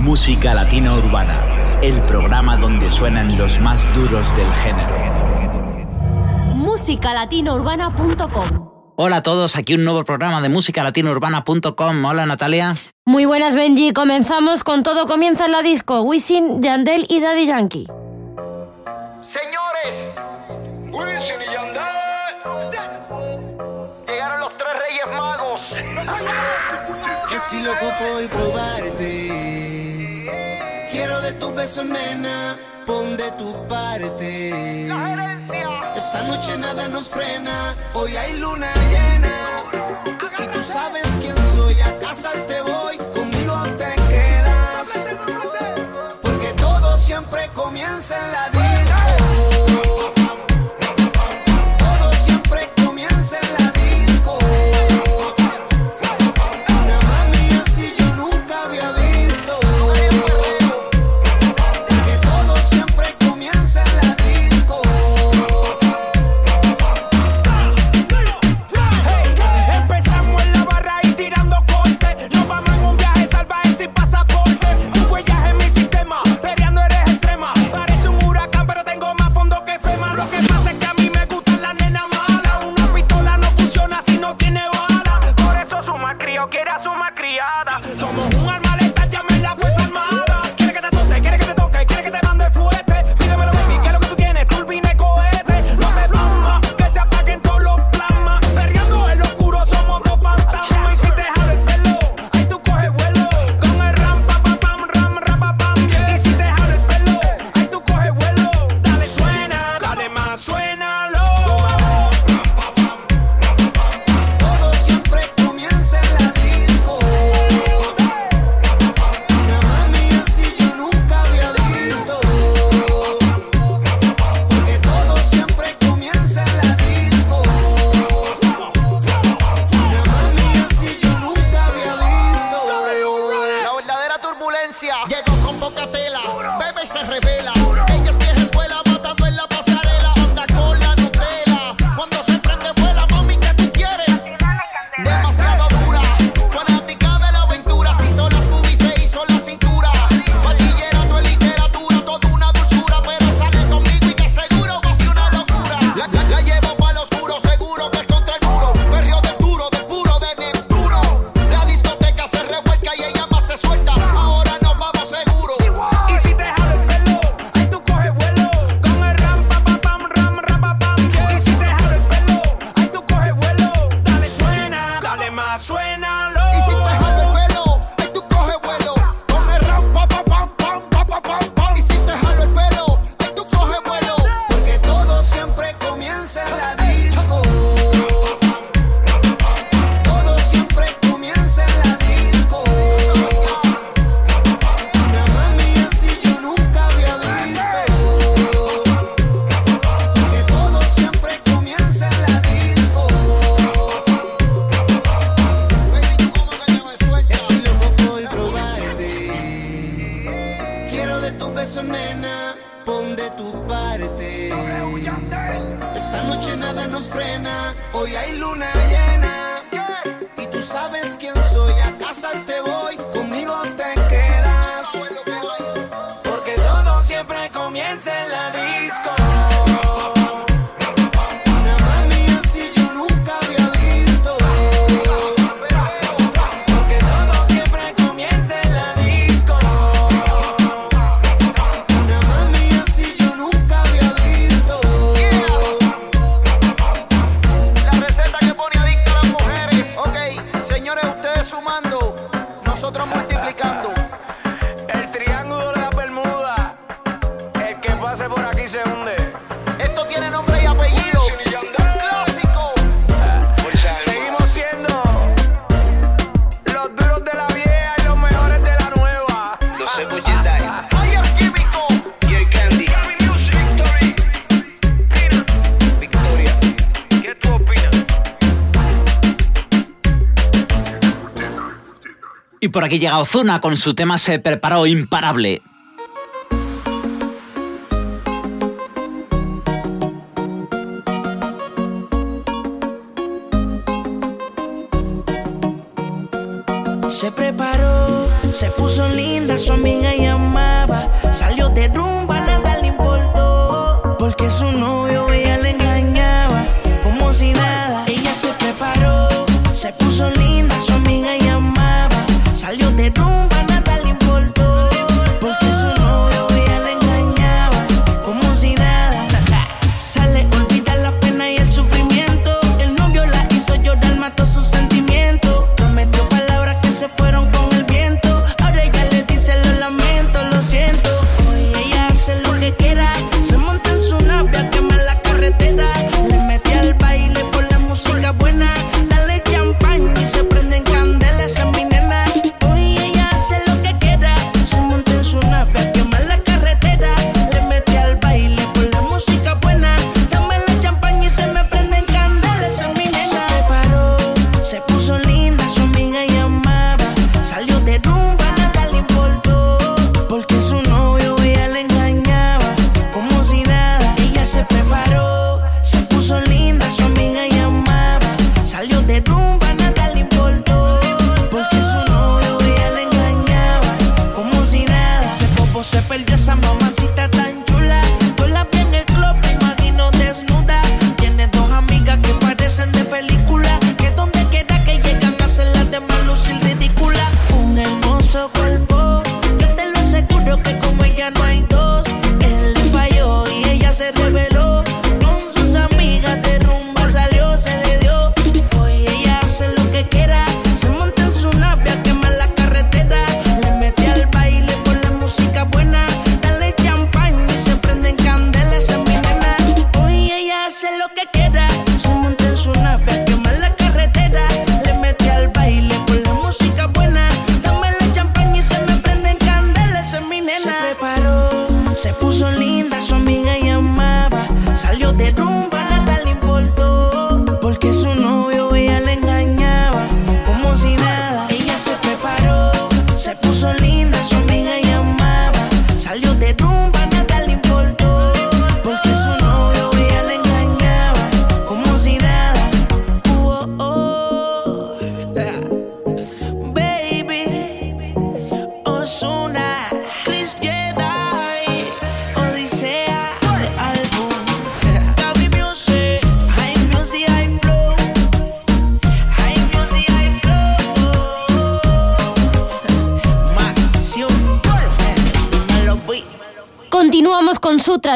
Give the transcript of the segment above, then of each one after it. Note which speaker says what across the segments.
Speaker 1: Música Latina Urbana, el programa donde suenan los más duros del género.
Speaker 2: Musicalatinourbana.com
Speaker 1: Hola a todos, aquí un nuevo programa de musicalatinourbana.com. Hola Natalia.
Speaker 2: Muy buenas Benji, comenzamos con todo comienza en la disco, Wisin, Yandel y Daddy Yankee.
Speaker 3: Señores, Wisin y Yandel. Llegaron los tres reyes magos.
Speaker 4: que
Speaker 5: si
Speaker 4: loco por probarte tu beso, nena, pon de tu parte. Esta noche nada nos frena, hoy hay luna llena. Y tú sabes quién soy, a casa te voy.
Speaker 5: por aquí
Speaker 1: llega Ozuna con su tema Se preparó imparable.
Speaker 4: Se preparó,
Speaker 6: se puso linda, su amiga llamaba, salió de rumbo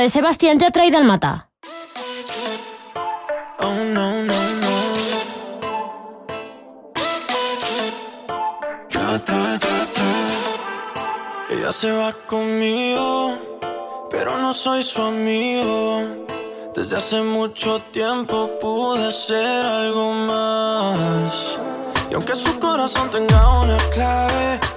Speaker 6: de
Speaker 7: Sebastián Yatra y Dalmata.
Speaker 8: Oh, no, no, no. Ella se va conmigo, pero no soy su amigo. Desde hace mucho tiempo pude ser algo más. Y aunque su corazón tenga una clave,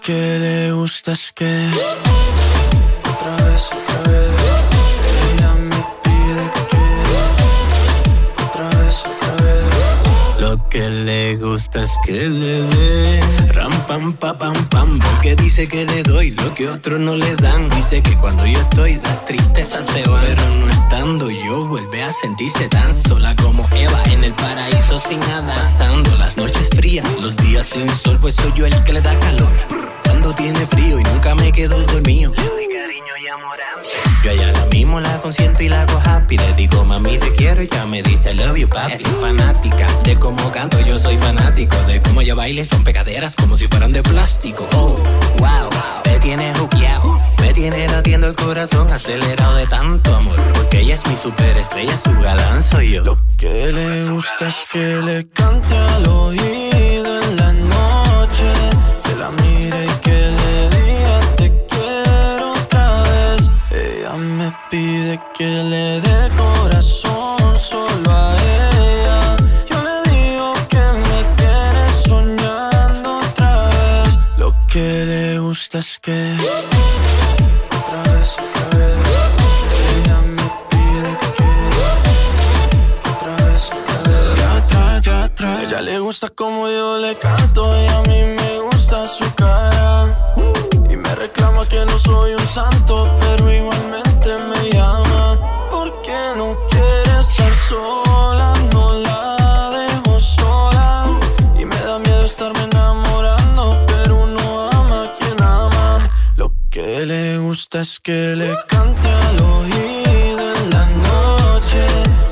Speaker 8: que le gusta es que... que
Speaker 9: le dé. Ram pam pa pam pam porque dice que le doy lo que otros no le dan. Dice que cuando yo estoy las tristezas se van pero no estando yo vuelve a sentirse tan sola como Eva en el paraíso sin nada. Pasando las noches frías los días sin sol pues soy yo el que le da calor. Cuando tiene frío y nunca me quedo dormido. Yo ya la mismo la consiento y la hago happy. Le digo, mami, te quiero y ya me dice, I love you, papi. Es fanática de cómo canto, yo soy fanático. De cómo ella baila, son pecaderas como si fueran de plástico. Oh, wow, me tiene hookeado. Me tiene latiendo el corazón acelerado de tanto amor. Porque ella es mi superestrella, su galán soy yo.
Speaker 8: Lo que le gusta es que le cante al oído me pide que le dé corazón solo a ella. Yo le digo que me tiene soñando otra vez. Lo que le gusta es que. Otra vez, otra vez. Ella me pide que. Otra vez, otra vez. Ya atrás, ya atrás. Ella le gusta como yo le canto y a mí me gusta su cara Reclama que no soy un santo, pero igualmente me llama. ¿Por qué no quiere estar sola? No la dejo sola. Y me da miedo estarme enamorando, pero uno ama a quien ama. Lo que le gusta es que le cante al oído en la noche.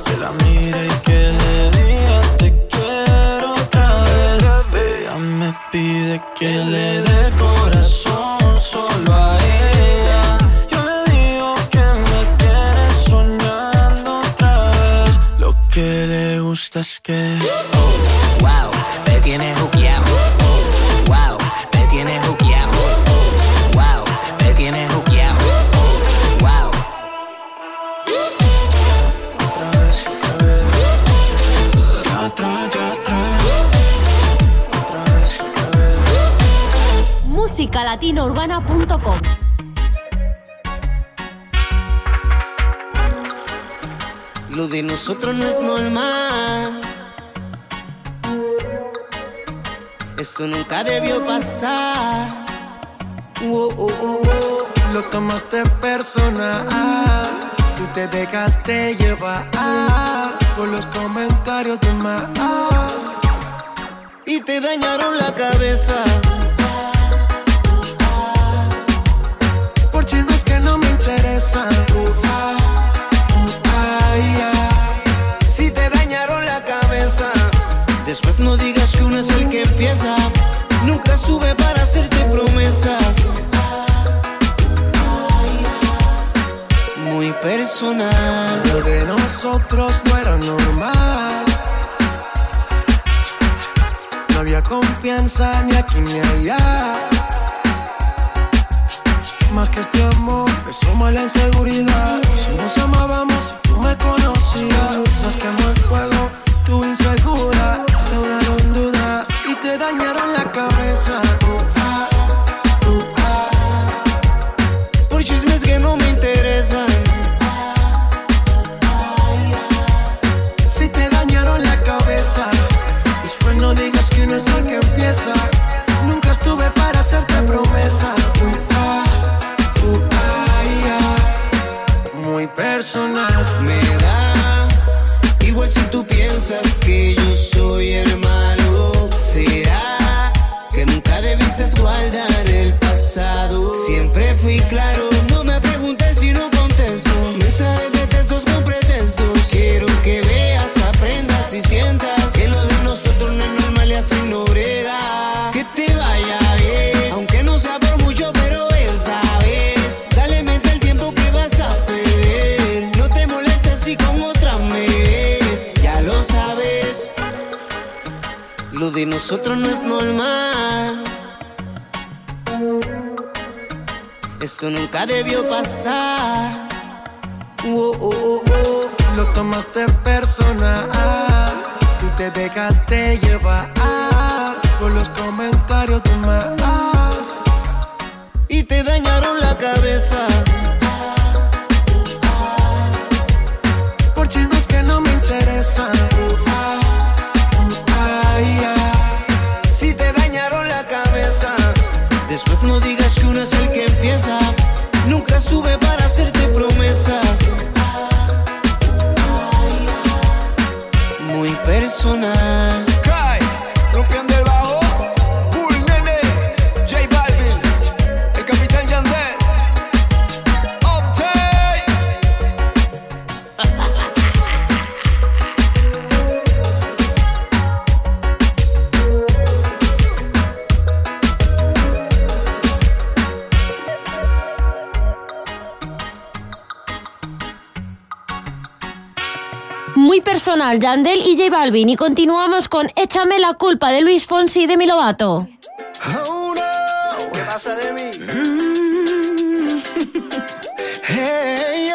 Speaker 8: Que la mire y que le diga te quiero otra vez. Ella me pide que le dé que me tiene soñando otra vez. Lo que le gusta es que.
Speaker 10: Wow, me tienes juqueado.
Speaker 2: musicalatinourbana.com
Speaker 4: Lo de nosotros no es normal. Esto nunca debió pasar. Oh, oh, oh, oh.
Speaker 11: Lo tomaste personal. Tú te dejaste llevar por los comentarios de más.
Speaker 4: Y te dañaron la cabeza.
Speaker 11: Confianza ni aquí ni allá. Más que este amor, me suma la inseguridad. Si nos amábamos, tú me conocías. Nos quemó el fuego, tú insegura. Sembraron dudas y te dañaron la cabeza.
Speaker 4: Me da igual si tú piensas que yo soy el malo. ¿Será que nunca debiste guardar el pasado? Siempre fui claro, de nosotros no es normal. Esto nunca debió pasar. Oh, oh, oh, oh.
Speaker 11: Lo tomaste personal. Tú te dejaste llevar por los comentarios de más.
Speaker 4: Y te dañaron la cabeza.
Speaker 11: No
Speaker 4: digas que uno es el que empieza. Nunca estuve para hacerte promesas. Muy personal.
Speaker 2: Personal, Yandel y J Balvin. Y continuamos con Échame la culpa de Luis Fonsi y de Milovato.
Speaker 12: Oh no, ¿qué pasa de mí?
Speaker 11: Hey,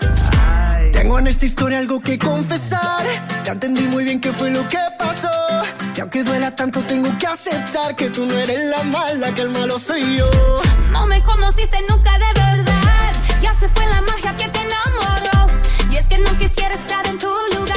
Speaker 11: yeah. Tengo en esta historia algo que confesar. Ya entendí muy bien qué fue lo que pasó. Y aunque duela tanto, tengo que aceptar que tú no eres la mala, que el malo soy yo.
Speaker 13: No me conociste nunca de verdad. Ya se fue la quisiera estar en tu lugar.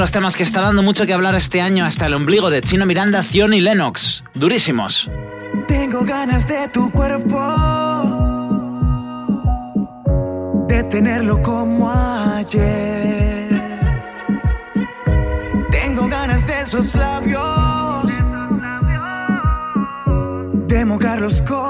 Speaker 1: los temas que está dando mucho que hablar este año hasta el ombligo de Chino Miranda, Zion y Lennox. Durísimos.
Speaker 12: Tengo ganas de tu cuerpo, de tenerlo como ayer. Tengo ganas de esos labios, de mojarlos
Speaker 11: con.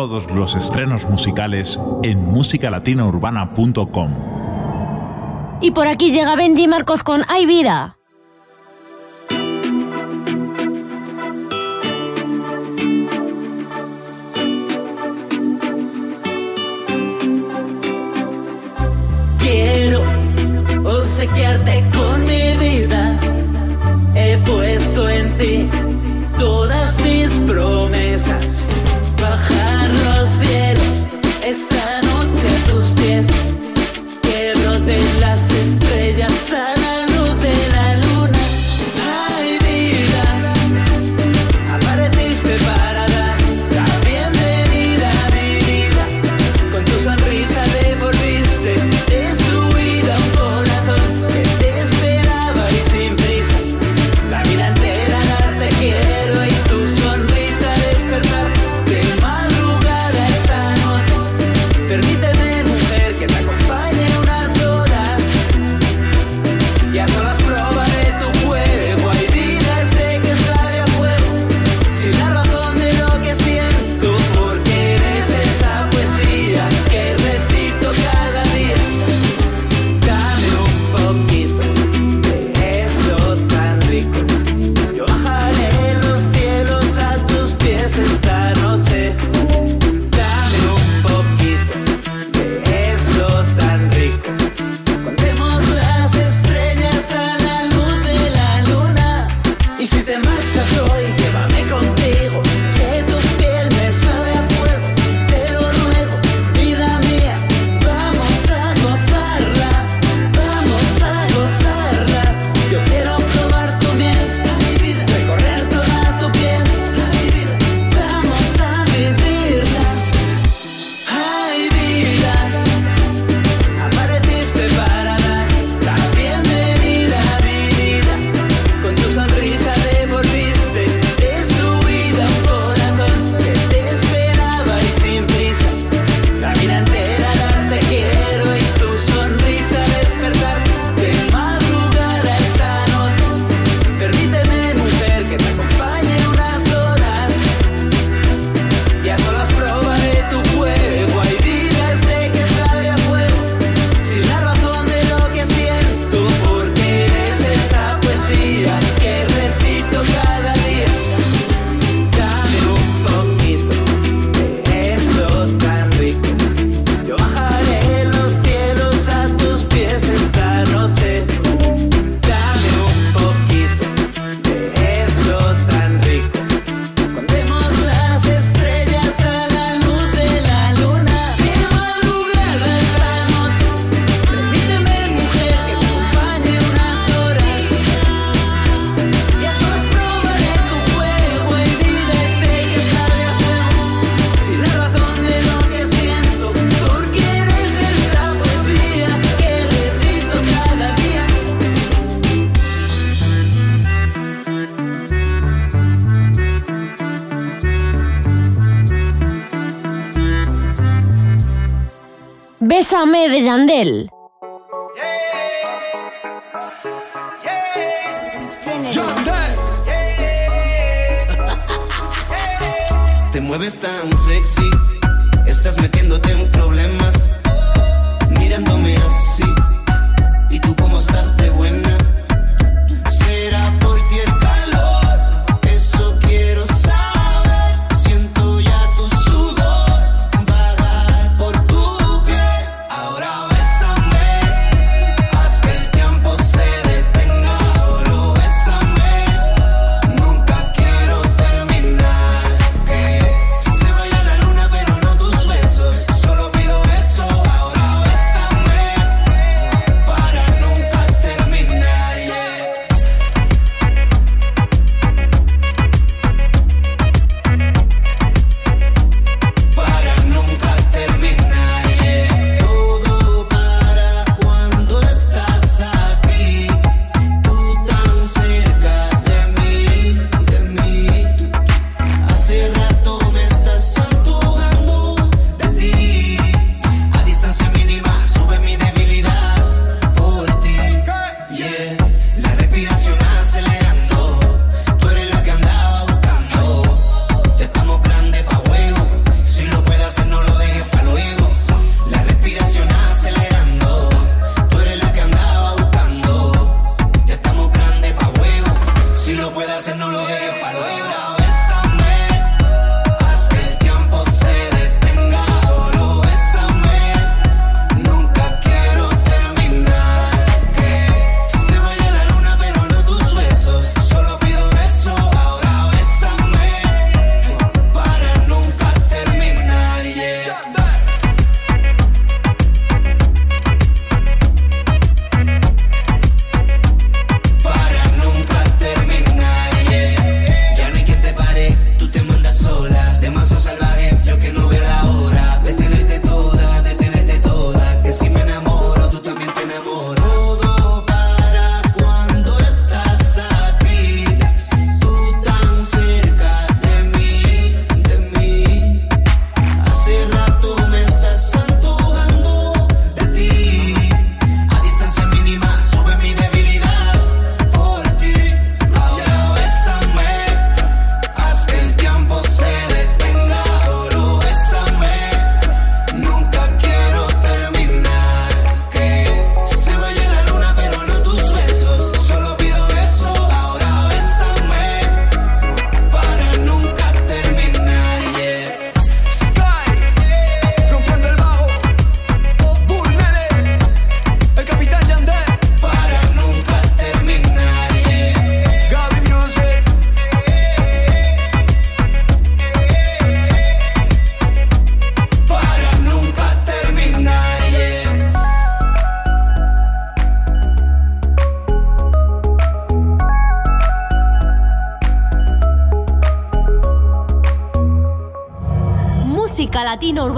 Speaker 14: todos los estrenos musicales en musicalatinourbana.com.
Speaker 15: Y por aquí llega Benji Marcos con Hay vida.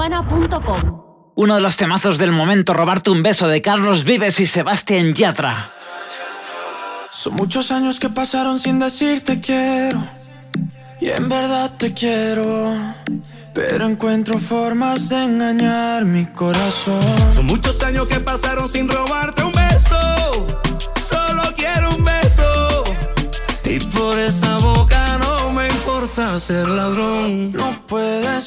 Speaker 2: urbana.com.
Speaker 1: Uno de los temazos del momento, robarte un beso de Carlos Vives y Sebastián Yatra.
Speaker 8: Son muchos años que pasaron sin decirte quiero. Y en verdad te quiero. Pero encuentro formas de engañar mi corazón.
Speaker 11: Son muchos años que pasaron sin robarte un beso. Solo quiero un beso. Y por esa boca no me importa ser ladrón.
Speaker 8: No puedo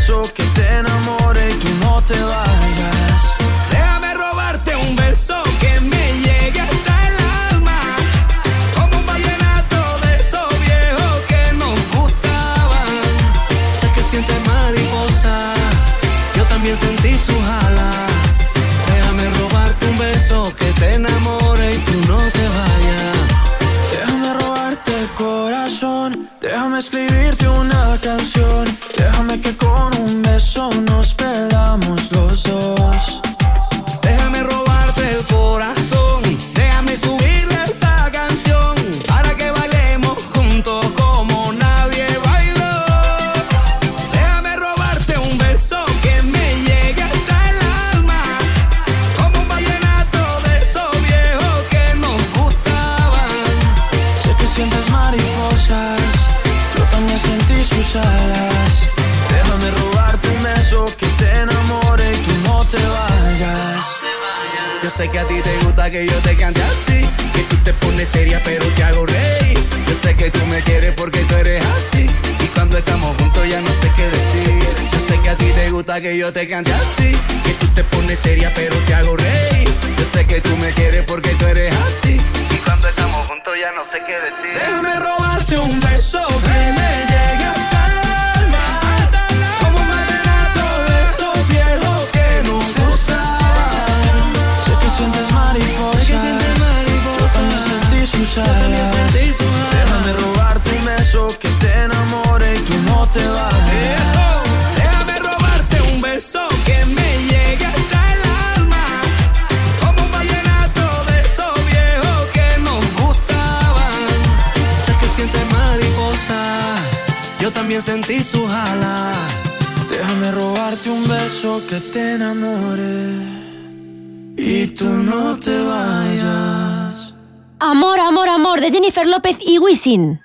Speaker 8: so che te
Speaker 11: enamore y non te
Speaker 8: vas te
Speaker 13: Jennifer López y Wisin.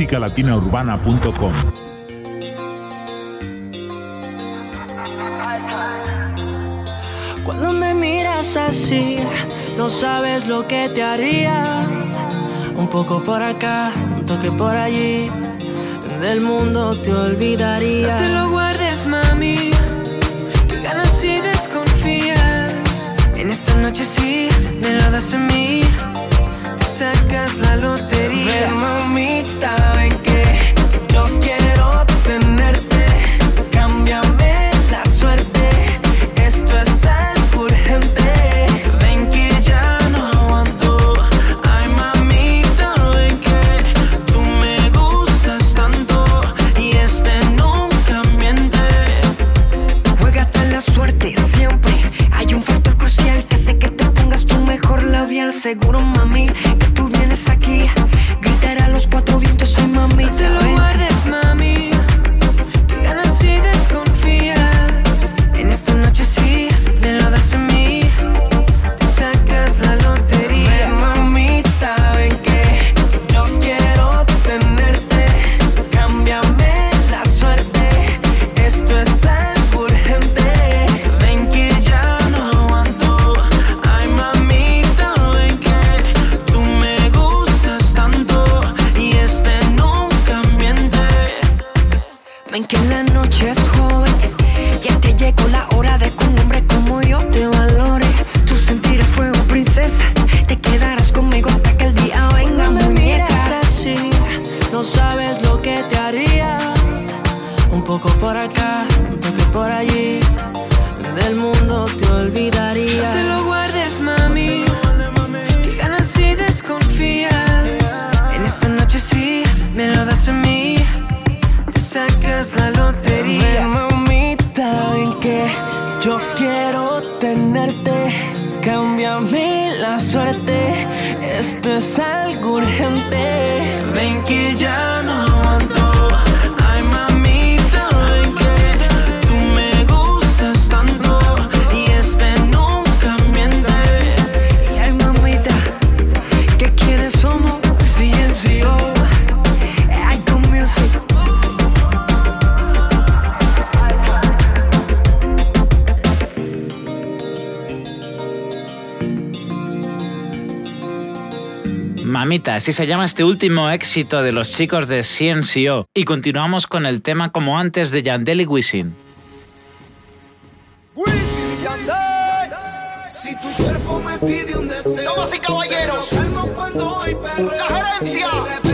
Speaker 1: musicalatinaurbana.com.
Speaker 16: Cuando me miras así, no sabes lo que te haría. Un poco por acá, un toque por allí. Del mundo te olvidaría.
Speaker 17: No te lo guardes, mami. Que ganas y desconfías. En esta noche sí, me lo das a mí sacas la lotería.
Speaker 16: Ven, mamita,
Speaker 12: ven que yo quiero tenerte. Cámbiame la suerte. Esto es algo urgente. Ven que ya no aguanto. Ay, mamita, ven que tú me gustas tanto. Y este nunca miente.
Speaker 8: Juégate la suerte siempre. Hay un factor crucial que
Speaker 12: hace que te pongas tu mejor labial. Seguro más cuando te olvidaría.
Speaker 8: No te lo guardes, mami. Que ganas y desconfías. En esta noche sí, me lo das a mí. Te sacas la lotería.
Speaker 12: Ven, mamita, ven que yo quiero tenerte. Cámbiame la suerte. Esto es algo urgente. Ven que ya no
Speaker 1: Dinamita, así se llama este último éxito de los chicos de CNCO, y continuamos con el tema como antes de Yandel y Wisin.
Speaker 3: Si tu cuerpo me pide un deseo,
Speaker 11: Damas y caballeros,
Speaker 3: calmo cuando hoy
Speaker 11: La gerencia.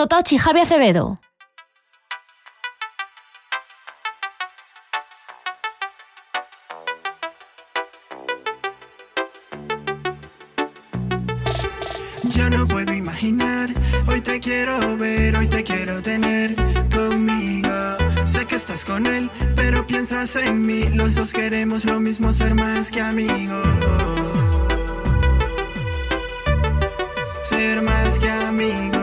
Speaker 3: Fernando Tochi y
Speaker 7: Javi Acevedo.
Speaker 18: Ya no puedo imaginar, hoy te quiero ver, hoy te quiero tener conmigo. Sé que estás con él, pero piensas en mí, los dos queremos lo mismo, ser más que amigos. Ser más que amigos.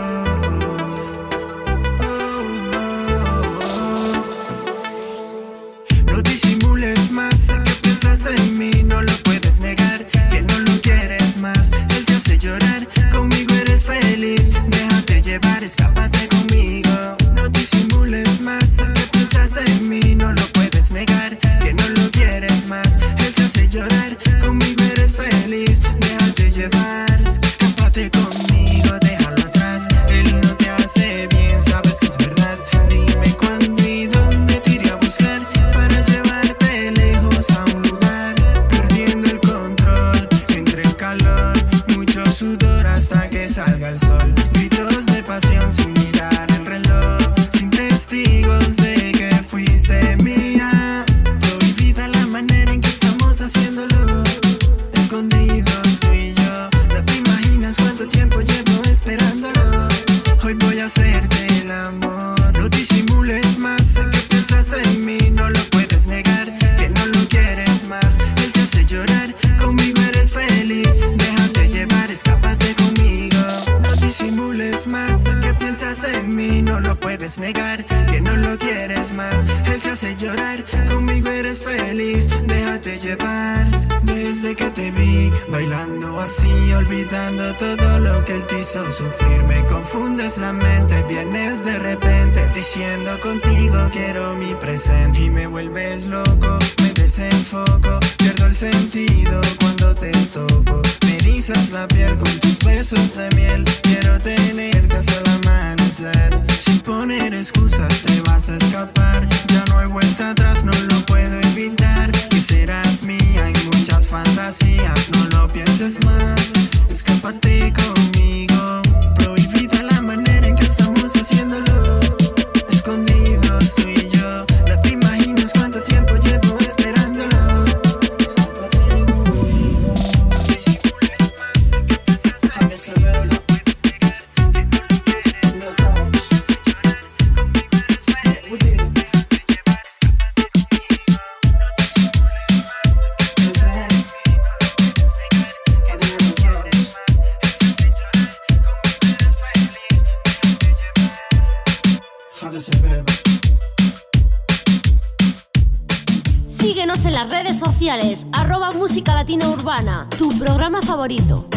Speaker 7: Síguenos en las redes sociales, arroba música latina urbana, tu programa favorito.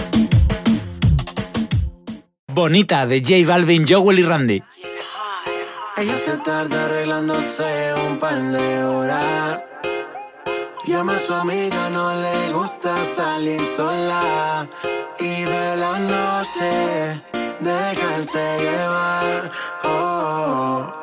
Speaker 1: Bonita de J Balvin, Joel y Randy.
Speaker 8: Ella se tarda arreglándose un par de horas. Llama a su amiga, no le gusta salir sola. Y de la noche, dejarse llevar. oh.
Speaker 6: oh, oh.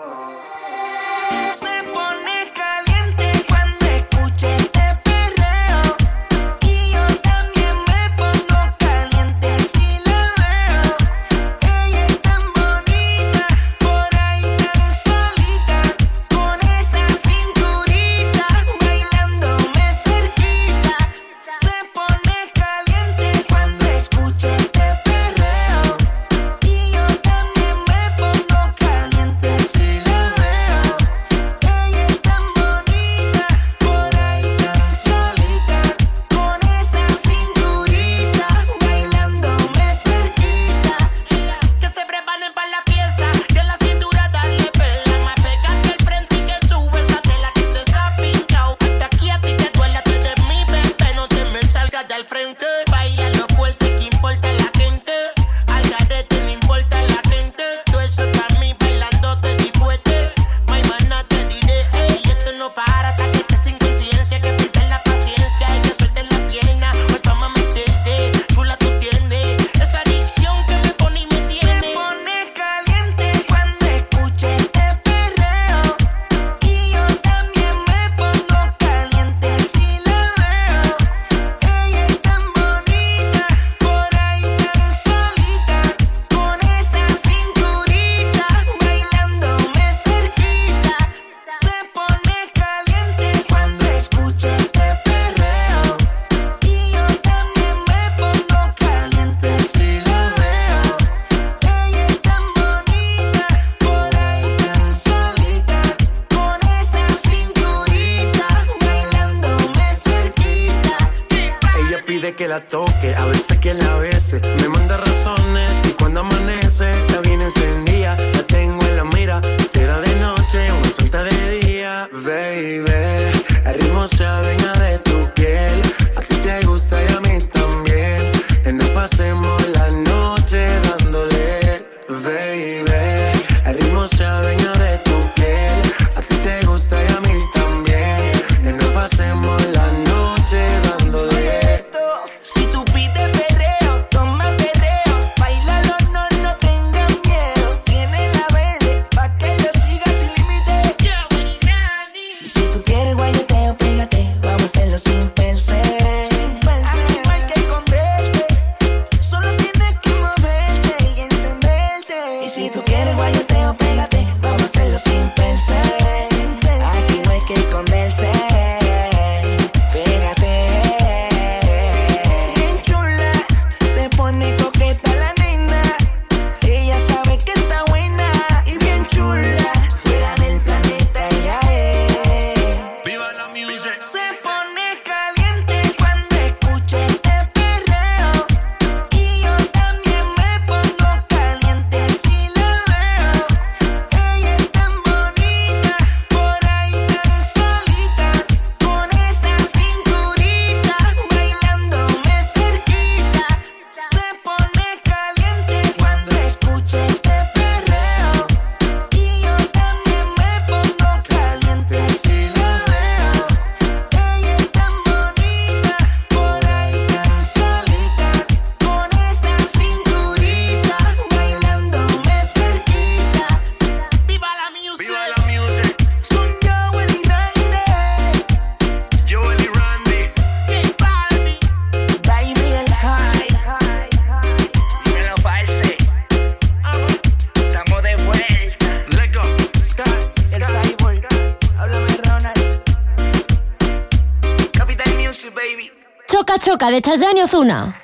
Speaker 6: Osuna.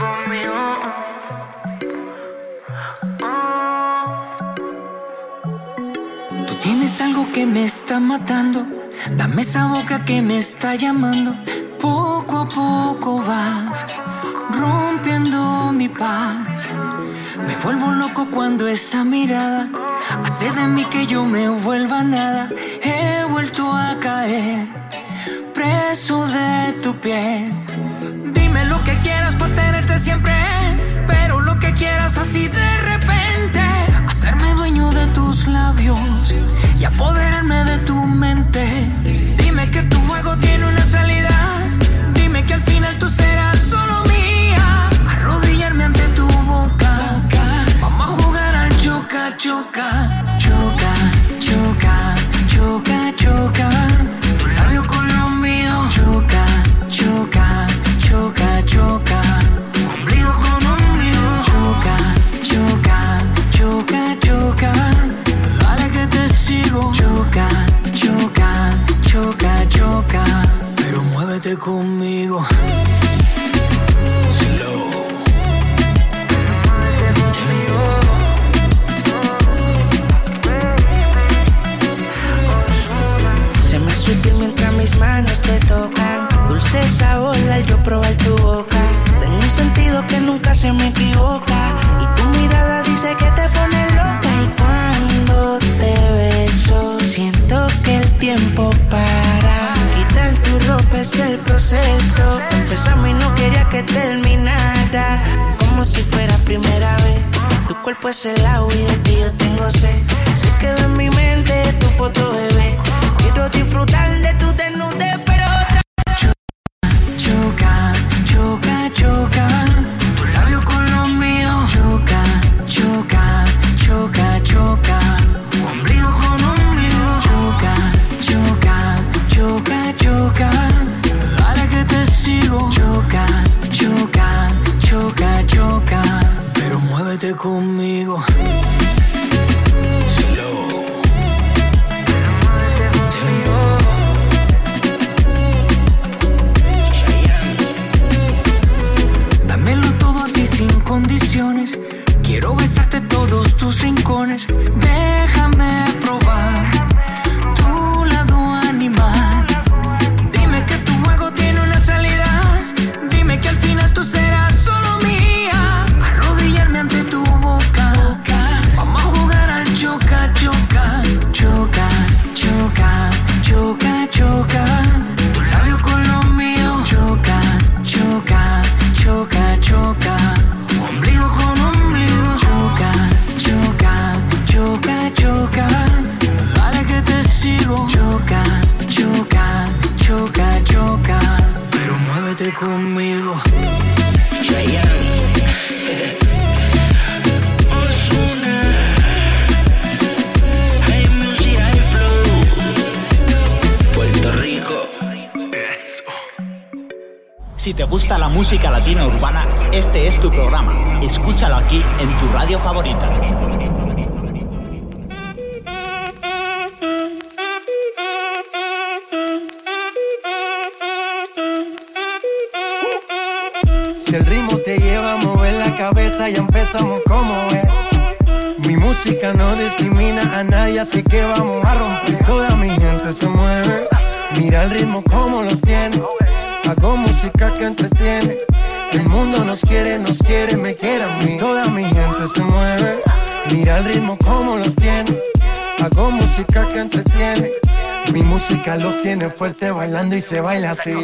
Speaker 6: Oh, oh. Tú tienes
Speaker 10: algo que me está matando. Dame esa boca que me está llamando. Poco a poco vas rompiendo mi paz. Me vuelvo loco cuando esa mirada hace de mí que yo me vuelva nada. Dime lo que quieras para tenerte siempre, pero lo que quieras así de repente. Hacerme dueño de tus labios y apoderarme de tu mente. Dime que tu juego tiene una salida. Dime que al final tú serás solo mía. Arrodillarme ante tu boca. Vamos a jugar al choca choca. conmigo.
Speaker 6: Se me hace mientras mis manos te tocan. Dulce sabor al yo probar tu boca. Tengo un sentido que nunca se me equivoca. Y tu mirada dice que te pone loca. Y cuando te beso, siento que el tiempo es el proceso. Empezamos y no quería que terminara. Como si fuera primera vez. Tu cuerpo es el agua y de ti yo tengo sed. Se quedó en mi mente tu foto, bebé. Quiero disfrutar de tu
Speaker 10: tenis besarte todos tus rincones.
Speaker 11: y se baila así.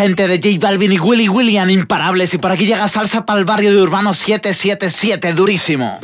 Speaker 1: gente
Speaker 3: de J Balvin y Willy William imparables y por aquí llega salsa para el barrio de Urbano 777 durísimo.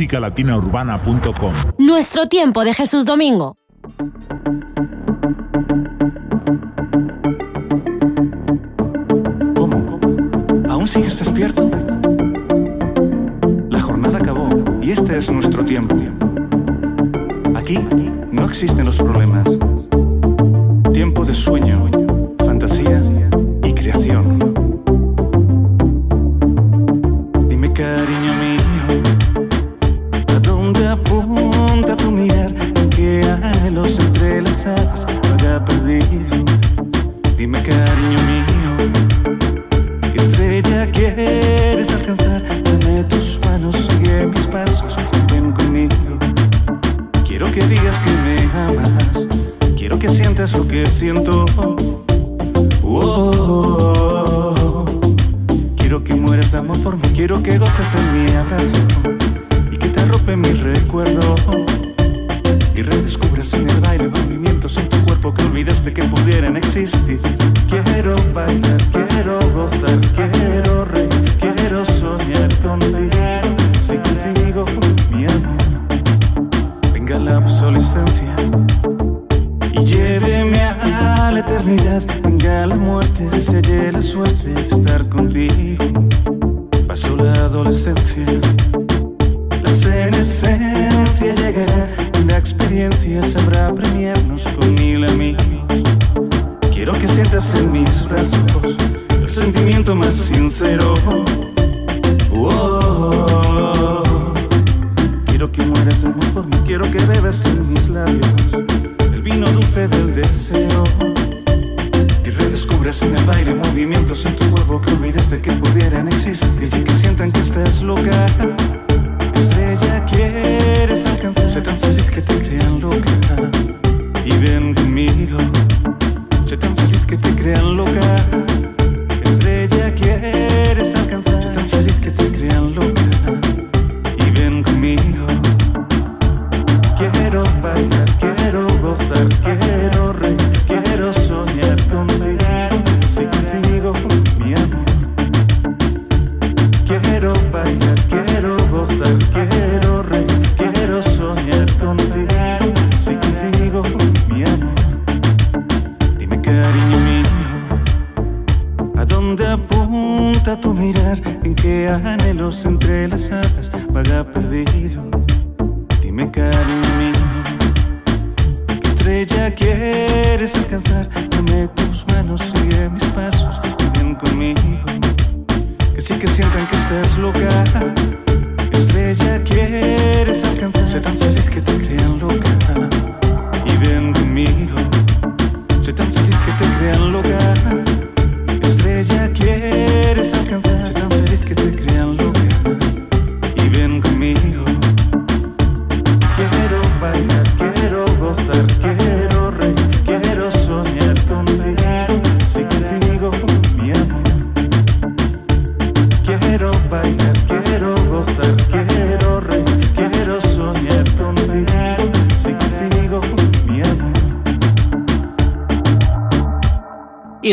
Speaker 3: musicalatinaurbana.com.
Speaker 7: Nuestro tiempo de Jesús Domingo. ¿Cómo?
Speaker 19: ¿Aún sigues despierto? La jornada acabó y este es nuestro tiempo. Aquí no existen los problemas. Tiempo de sueño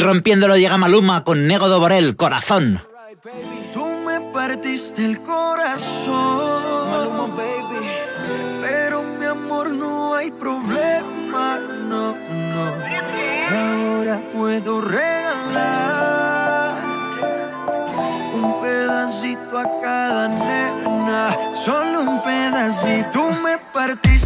Speaker 1: rompiéndolo llega Maluma con Nego de Borel, Corazón.
Speaker 2: Tú me partiste el corazón. Maluma, baby. Pero mi amor, no hay problema, no, no. Ahora puedo regalar un pedacito a cada nena. Solo un pedacito, tú me partiste.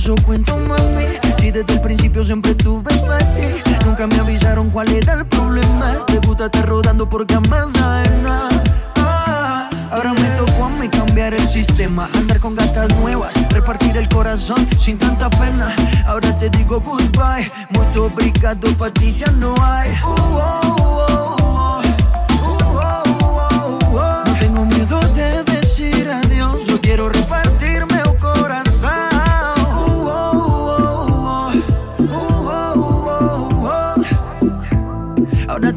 Speaker 2: eso cuento, mami. Si desde el principio siempre tuve para ti. Nunca me avisaron cuál era el problema. Te gusta estar rodando porque amas nada. Ah, ahora me tocó a mí cambiar el sistema, andar con gatas nuevas, repartir el corazón sin tanta pena. Ahora te digo goodbye, mucho obrigado para ti ya no hay. Uh, oh, oh, oh.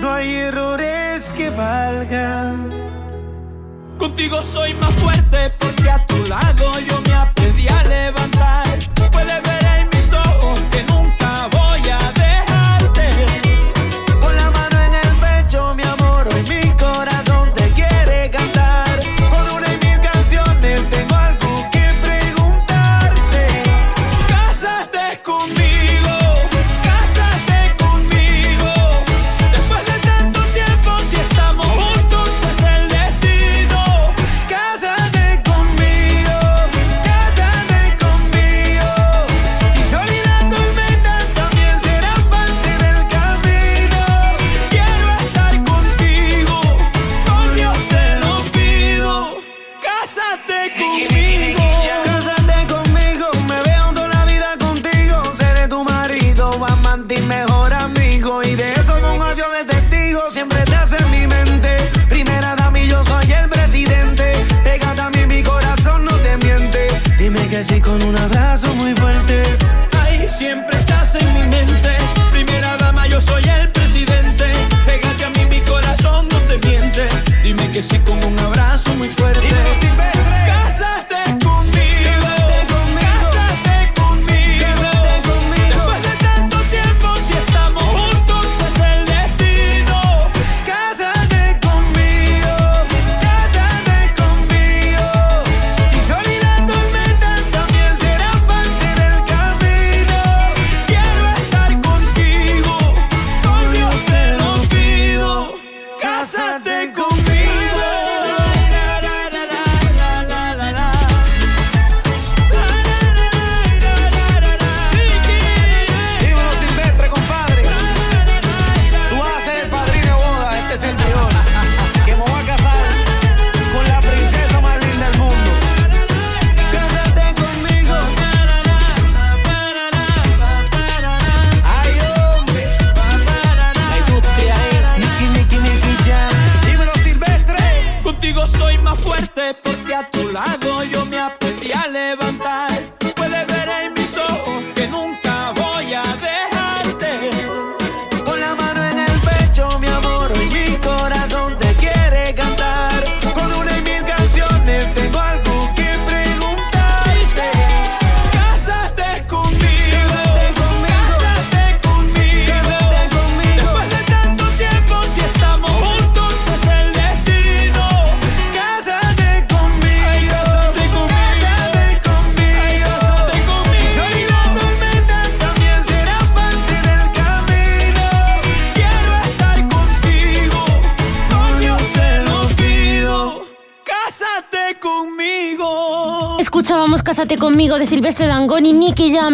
Speaker 12: no hay
Speaker 11: errores que valgan. Contigo soy más fuerte porque a tu lado yo me aprendí a levantar. Puedes ver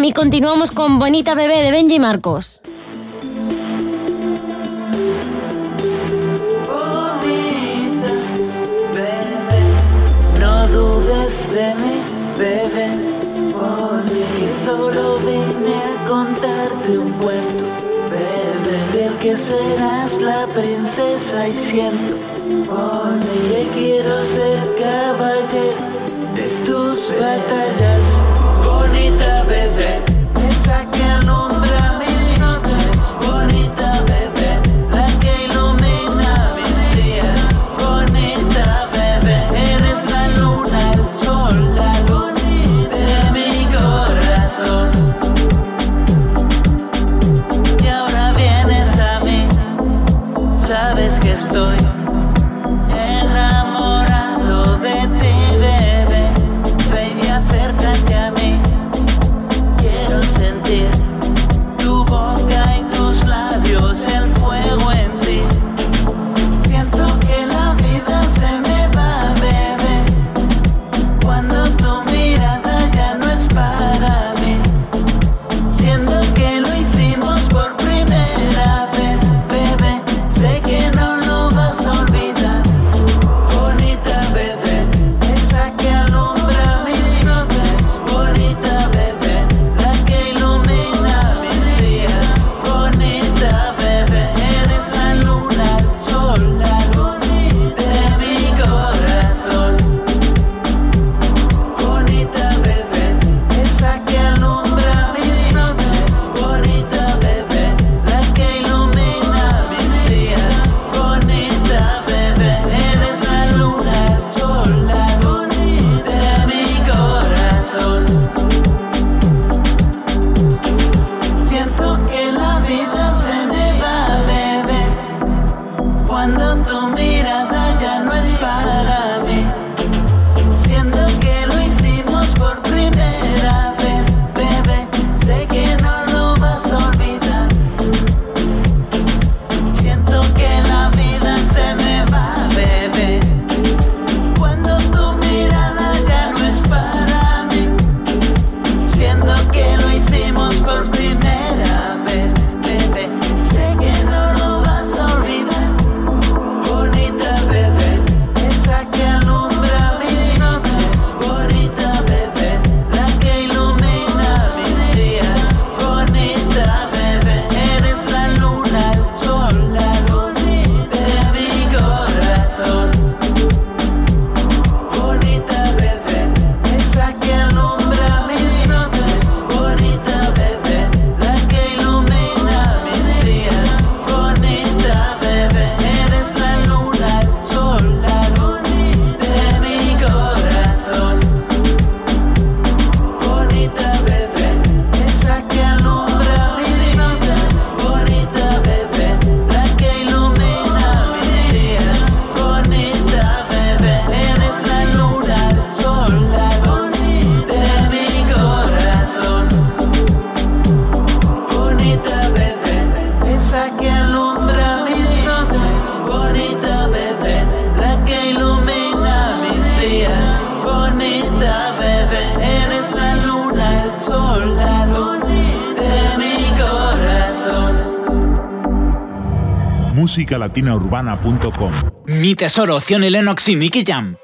Speaker 7: Mami, continuamos con Bonita Bebé de Benji Marcos.
Speaker 15: Bebé, no dudes de mí, bebé. Que solo vine a contarte un cuento, bebé, del que serás la princesa y siento que quiero ser caballero de tus batallas. Mi
Speaker 1: tesoro, Cion y Lennox y Nicky Jam.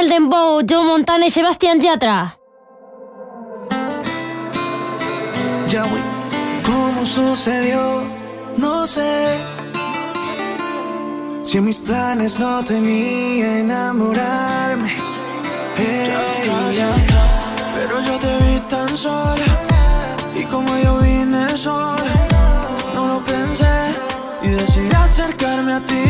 Speaker 2: El dembow, Joe Montana y Sebastián Yatra.
Speaker 4: ¿Cómo sucedió? No sé. Si en mis planes no tenía enamorarme. Hey.
Speaker 8: Pero yo te vi tan sola y como yo vine sola, no lo pensé y decidí acercarme a ti.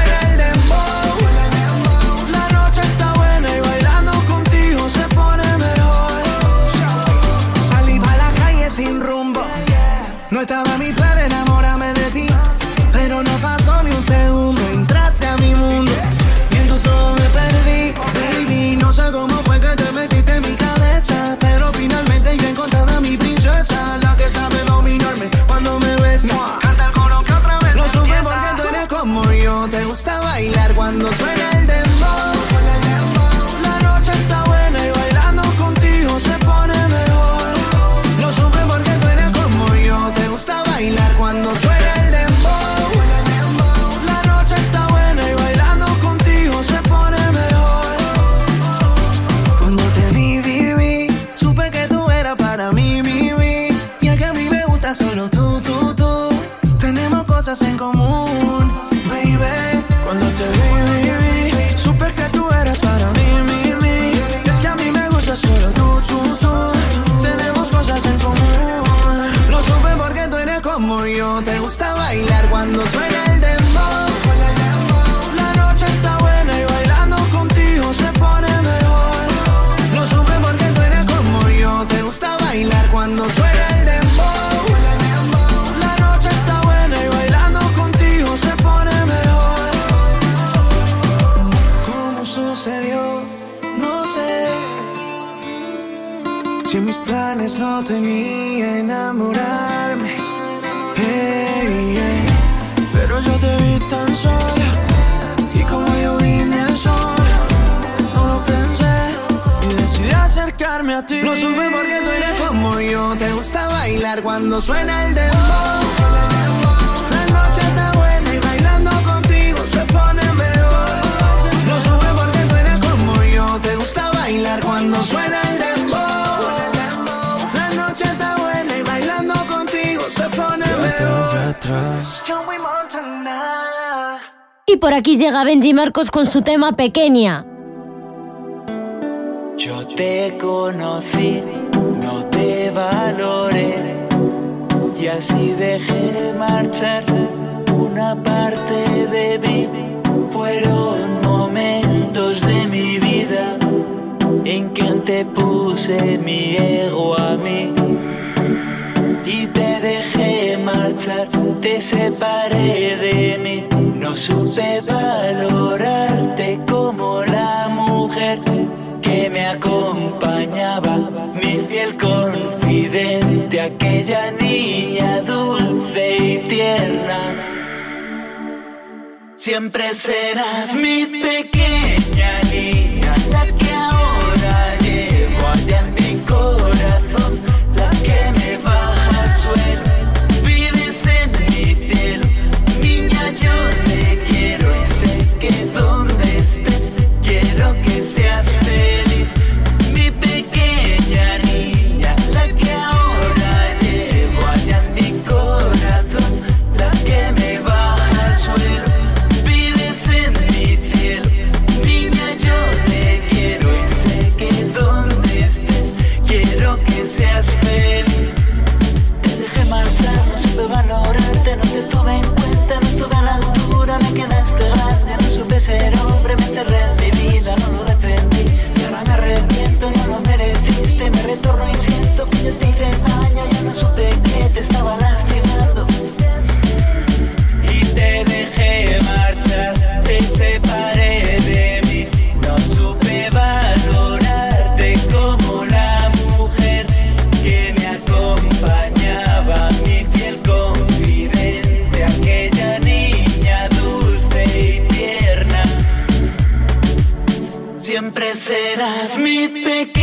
Speaker 4: ti. Lo supe porque tú eres como yo. Te gusta bailar cuando suena el dembow.
Speaker 8: La noche está buena y bailando contigo se pone mejor.
Speaker 4: Lo supe porque tú eres como yo. Te gusta bailar cuando suena el dembow.
Speaker 8: La noche está buena y bailando contigo se pone mejor. Y
Speaker 2: por aquí llega Benji Marcos con su tema Pequeña.
Speaker 10: Yo te conocí, no te valoré y así dejé marchar una parte de mí. Fueron momentos de mi vida en que antepuse mi ego a mí y te dejé marchar, te separé de mí. No supe valorarte acompañaba, mi fiel confidente, aquella niña dulce y tierna. Siempre serás mi pequeña niña, ser hombre, me encerré en mi vida, no lo defendí. Y ahora me arrepiento, no lo mereciste, me retorno y siento que yo te
Speaker 20: Tras mi
Speaker 10: pecado.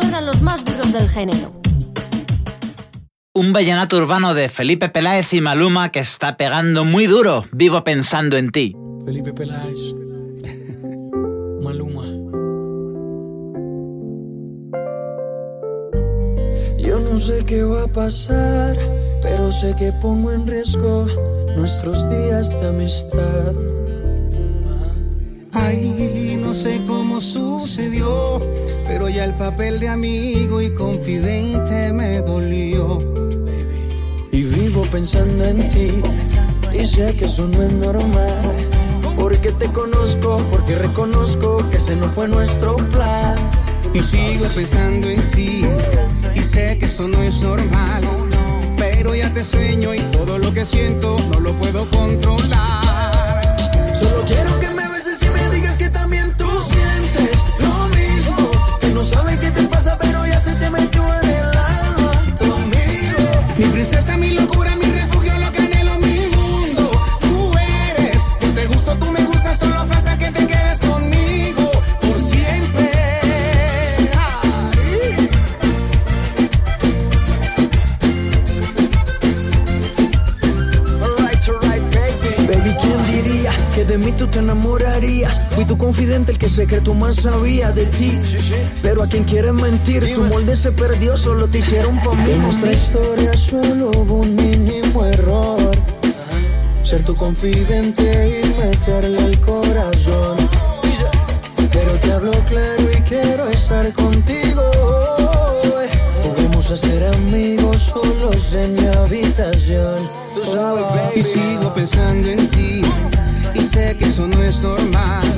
Speaker 10: Suenan los más duros del género.
Speaker 1: Un vallenato urbano de Felipe Peláez y Maluma que está pegando muy duro. Vivo pensando en ti.
Speaker 21: Felipe Peláez. Maluma.
Speaker 12: Yo no sé qué va a pasar, pero sé que pongo en riesgo nuestros días de amistad.
Speaker 11: Ay, no sé cómo sucedió, pero ya el papel de amigo y confidente me dolió.
Speaker 12: Y vivo pensando en ti, y sé que eso no es normal. Porque te conozco, porque reconozco que ese no fue nuestro plan.
Speaker 11: Y sigo pensando en sí, y sé que eso no es normal. Pero ya te sueño y todo lo que siento no lo puedo controlar.
Speaker 12: Solo quiero que me beses y me digas que también tú tu confidente, el que secreto más sabía de ti. Pero a quien quiere mentir, tu molde se perdió, solo te hicieron mí. En nuestra historia solo hubo un mínimo error. Ser tu confidente y meterle el corazón. Pero te hablo claro y quiero estar contigo. Juguemos a ser amigos solos en mi habitación. Tú sabes,
Speaker 11: Y sigo pensando en ti y sé que eso no es normal.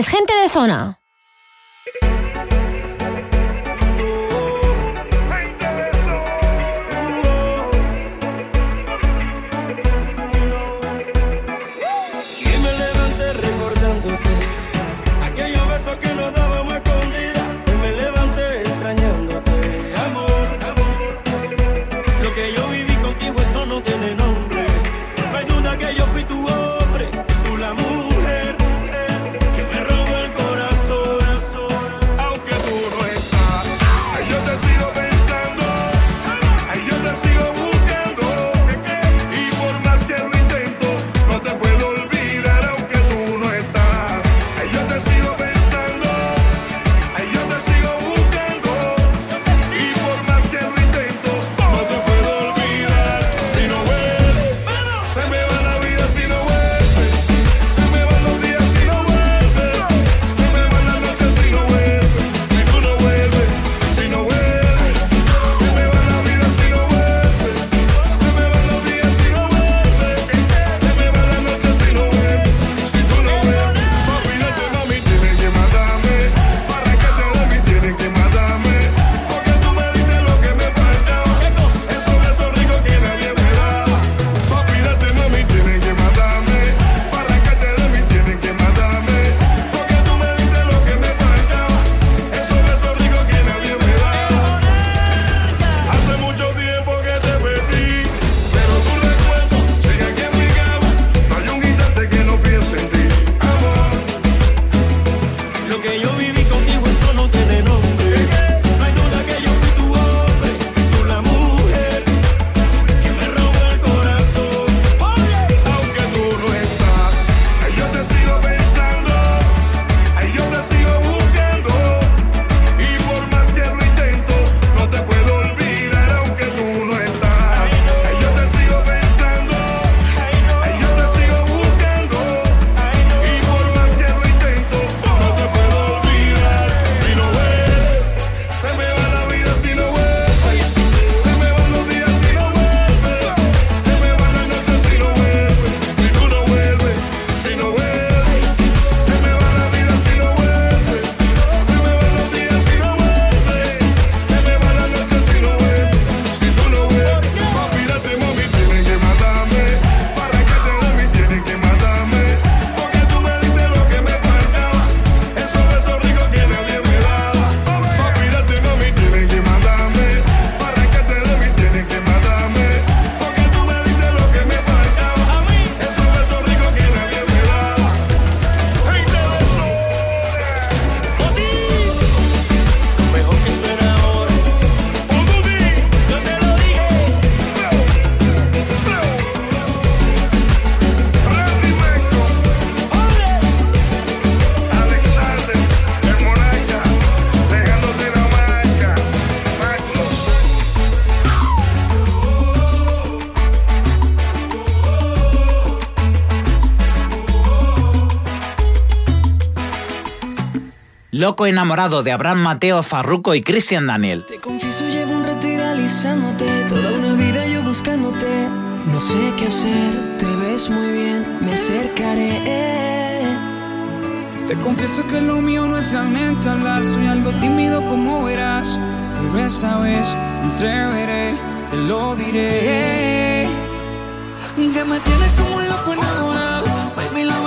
Speaker 7: es gente de zona.
Speaker 1: loco enamorado de Abraham Mateo, Farruco y Cristian Daniel.
Speaker 22: Te confieso, llevo un rato idealizándote, toda una vida yo buscándote. No sé qué hacer, te ves muy bien, me acercaré.
Speaker 23: Te confieso que lo mío no es realmente hablar, soy algo tímido como verás. Pero esta vez me atreveré, te lo diré.
Speaker 22: Que me tienes como un loco enamorado, baby, la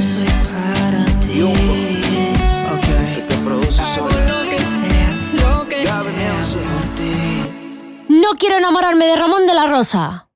Speaker 23: Soy
Speaker 22: para ti. No
Speaker 2: quiero
Speaker 24: enamorarme de Ramón de la Rosa.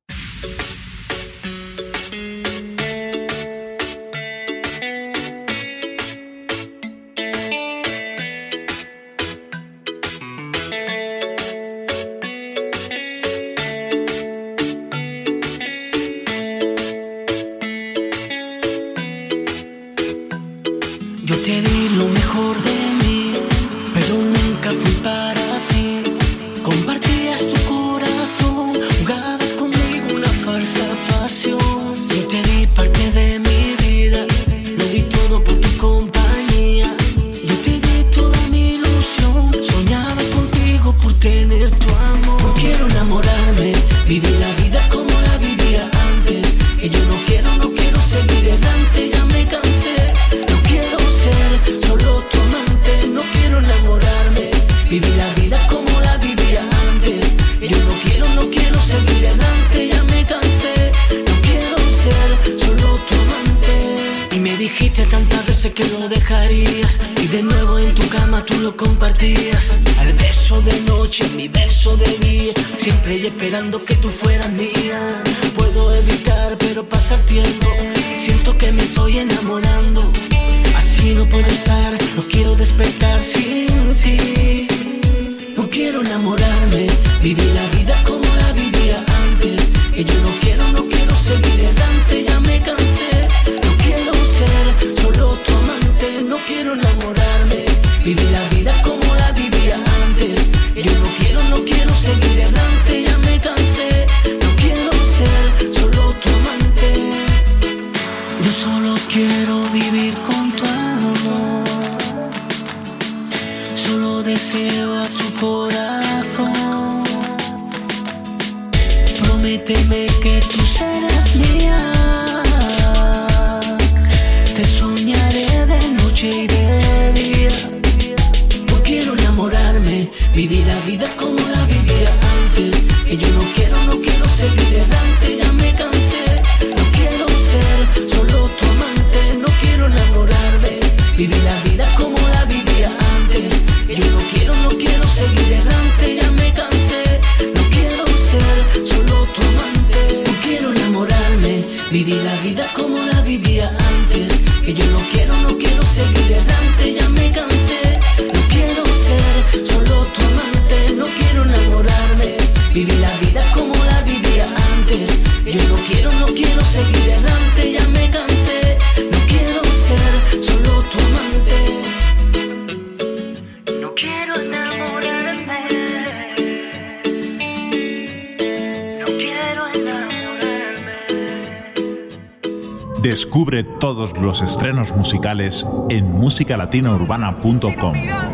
Speaker 11: musicalatinaurbana.com.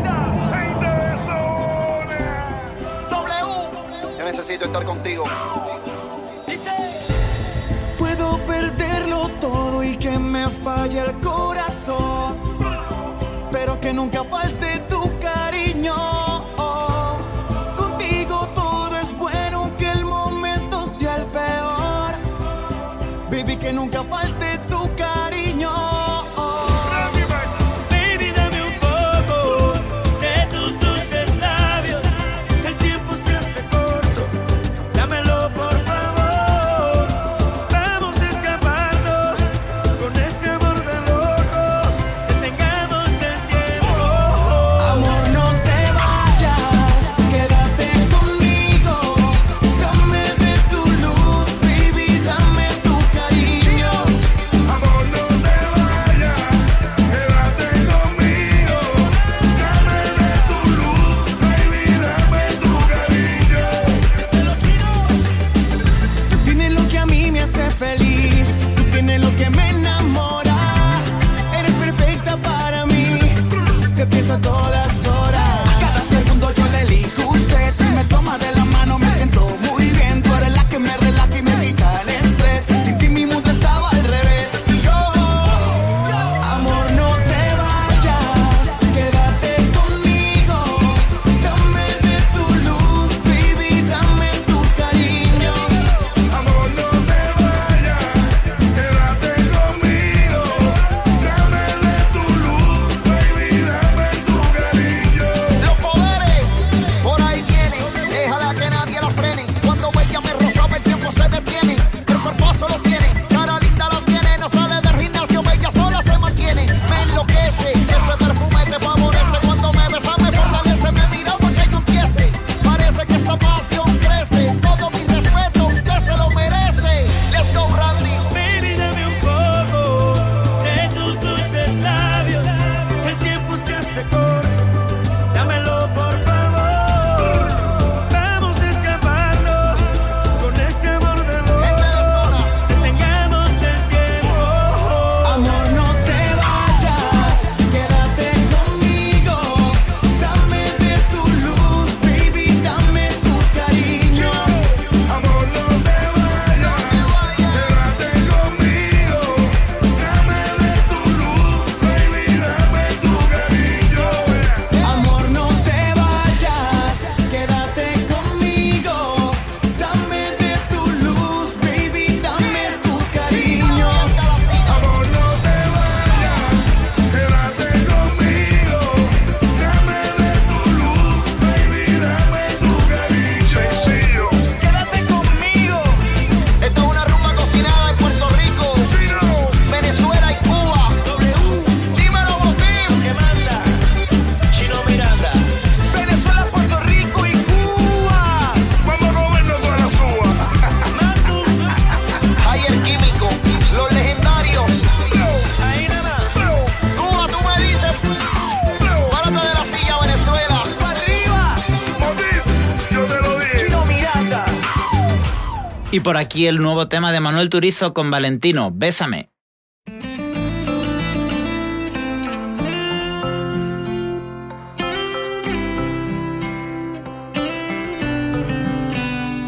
Speaker 25: por
Speaker 1: aquí el nuevo tema de Manuel Turizo con Valentino, Bésame.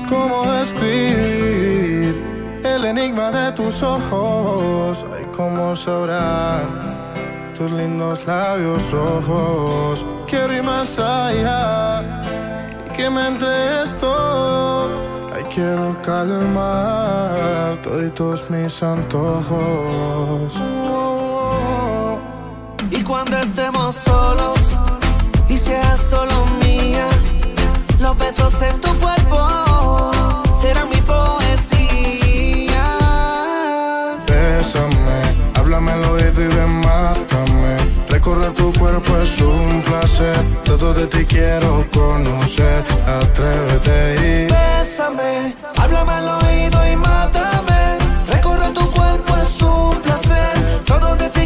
Speaker 26: ¿Cómo escribir el enigma de tus ojos? Cómo sabrán tus lindos labios rojos. Quiero ir más allá y que me entregues todo Ay, quiero calmar todos mis antojos.
Speaker 27: Y cuando estemos solos y seas solo mía, los besos en tu cuerpo serán mi poesía.
Speaker 26: Bésame, háblame al oído y ven, Recorrer tu cuerpo es un placer. Todo de ti quiero conocer. Atrévete y
Speaker 27: bésame. Háblame al oído y mátame. Recorrer tu cuerpo es un placer. Todo de ti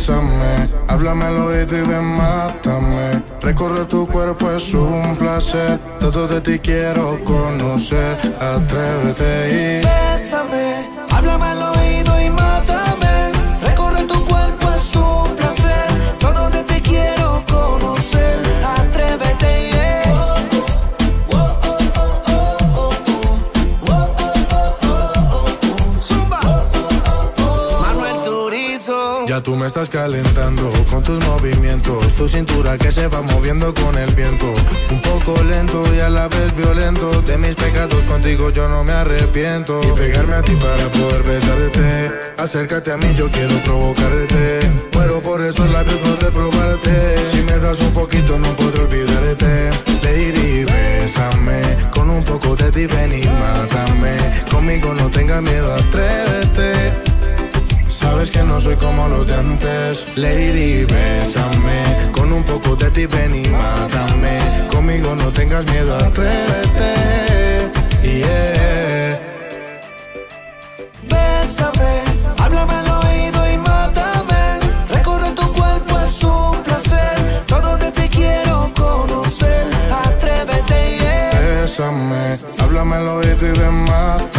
Speaker 26: Bésame, háblame al oído y ven, mátame. Recorrer tu cuerpo es un placer. Todo de ti quiero conocer. Atrévete y
Speaker 11: Bésame, háblame al oído y mátame.
Speaker 26: Me estás calentando con tus movimientos, tu cintura que se va moviendo con el viento. Un poco lento y a la vez violento. De mis pecados contigo yo no me arrepiento. Y pegarme a ti para poder besarte. Acércate a mí, yo quiero provocarte. Muero por esos labios no de probarte. Si me das un poquito no podré olvidarte. Lady, bésame. Con un poco de ti ven y mátame. Conmigo no tengas miedo, atrévete. Sabes que no soy como los de antes. Lady, bésame. Con un poco de ti ven y mátame. Conmigo no tengas miedo, atrévete. Yeah.
Speaker 11: Bésame, háblame al oído y mátame. Recorre tu cuerpo es un placer. Todo de ti quiero conocer. Atrévete, yeah.
Speaker 26: Bésame, háblame al oído y ven, mátame.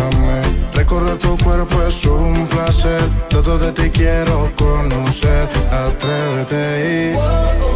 Speaker 26: Recorrer tu cuerpo es un placer. Todo de ti quiero conocer. Atrévete y.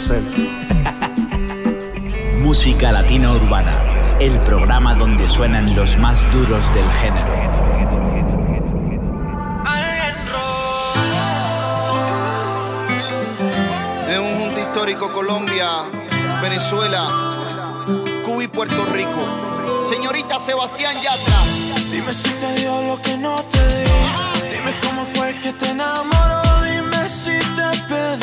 Speaker 11: conocer.
Speaker 1: Música Latina Urbana, el programa donde suenan los más duros del género.
Speaker 3: Es un junto histórico Colombia, Venezuela, Cuba y Puerto Rico. Señorita Sebastián Yatra.
Speaker 8: Dime si te dio lo que no te di. Dime cómo fue que te enamoró. Dime si te perdí.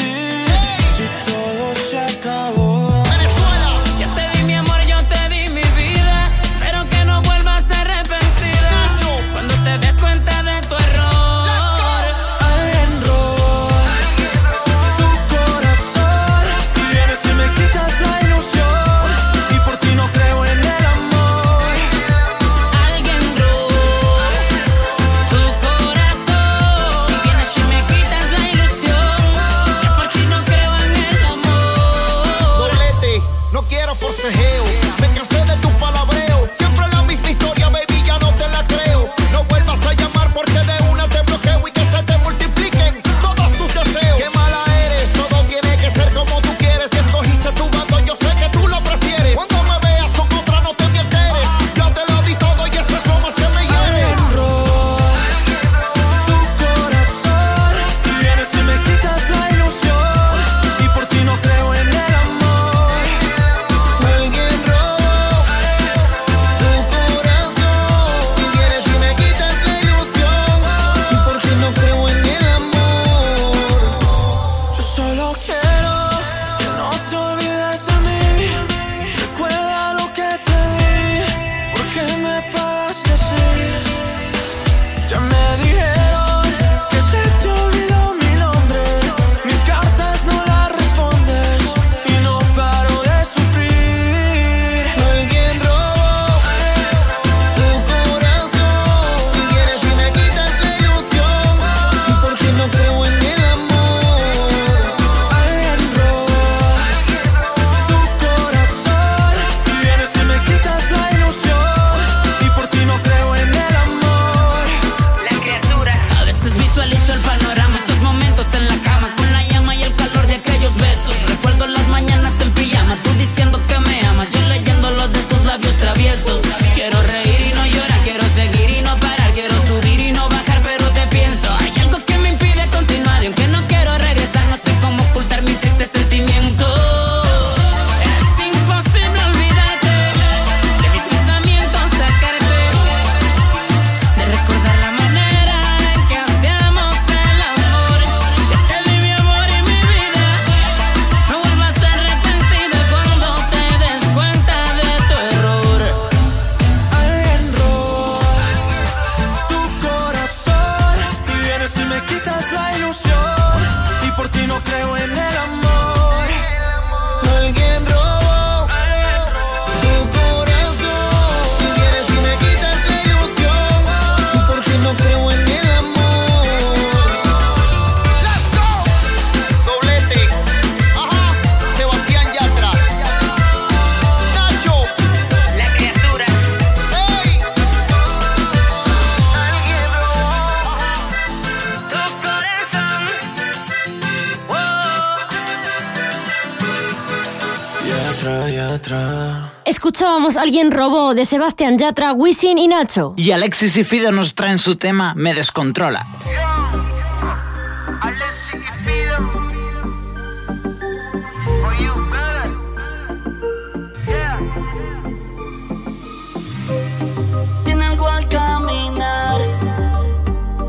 Speaker 8: alguien robó
Speaker 3: de
Speaker 2: Sebastián Yatra, Wisin y Nacho.
Speaker 1: Y Alexis y Fido nos traen su tema Me Descontrola.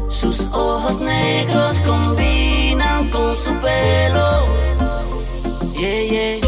Speaker 3: Sus ojos negros combinan con su pelo. Yeah, yeah.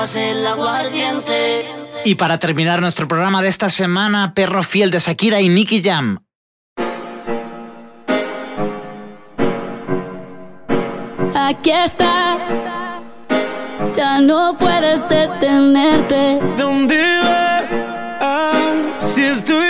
Speaker 3: el aguardiente.
Speaker 28: Y para
Speaker 1: terminar nuestro programa de esta semana, Perro Fiel de Shakira y Nicky Jam.
Speaker 29: Aquí estás, ya no puedes detenerte.
Speaker 11: ¿Dónde vas? Ah, si estoy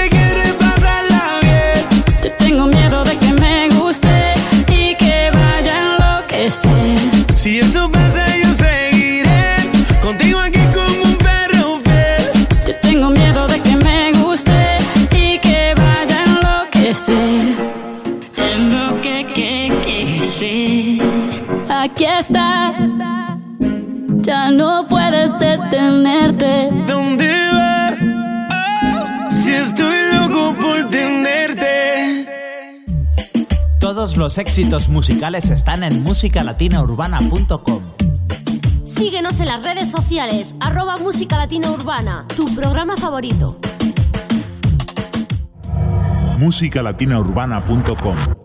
Speaker 1: los éxitos musicales están en musicalatinaurbana.com.
Speaker 2: Síguenos en las redes sociales, arroba Música Latina Urbana, tu programa favorito.
Speaker 30: musicalatinaurbana.com